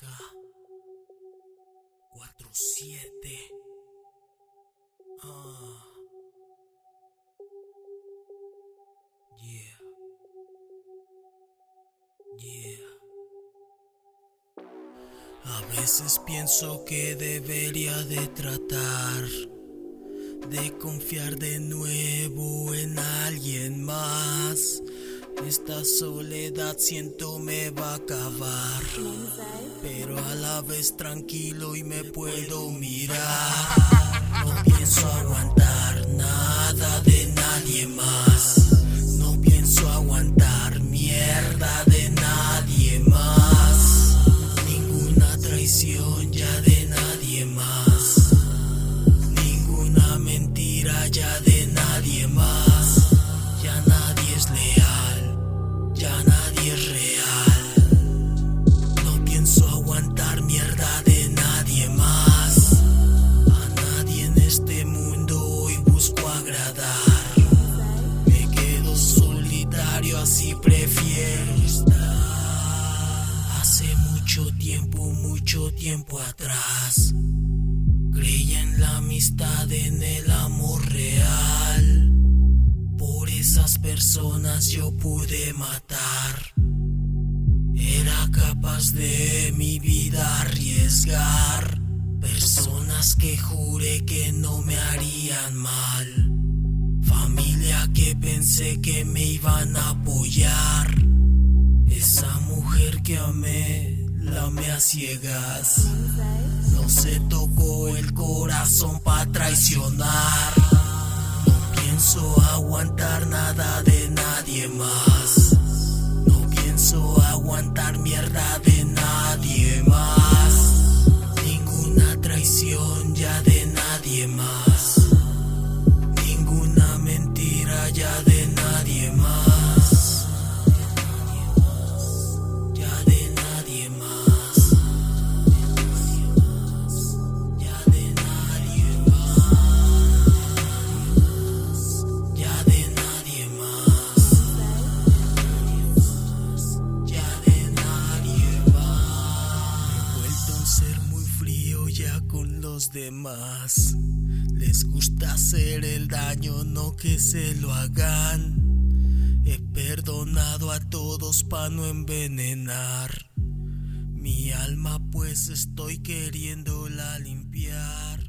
AK 47 Ah. Yeah. Yeah. A veces pienso que debería de tratar de confiar de nuevo en alguien más. Esta soledad siento me va a acabar, pero a la vez tranquilo y me puedo mirar. No pienso aguantar nada de nadie más. No pienso aguantar mierda de nadie más. Ninguna traición ya de nadie más. Ninguna mentira ya de nadie más. Así prefiero estar. Hace mucho tiempo, mucho tiempo atrás. Creía en la amistad, en el amor real. Por esas personas yo pude matar. Era capaz de mi vida arriesgar. Personas que juré que no me harían mal. Pensé que me iban a apoyar. Esa mujer que amé, la amé a ciegas. No se tocó el corazón para traicionar. No pienso aguantar los demás. Les gusta hacer el daño, no que se lo hagan. He perdonado a todos para no envenenar mi alma, pues estoy queriéndola limpiar.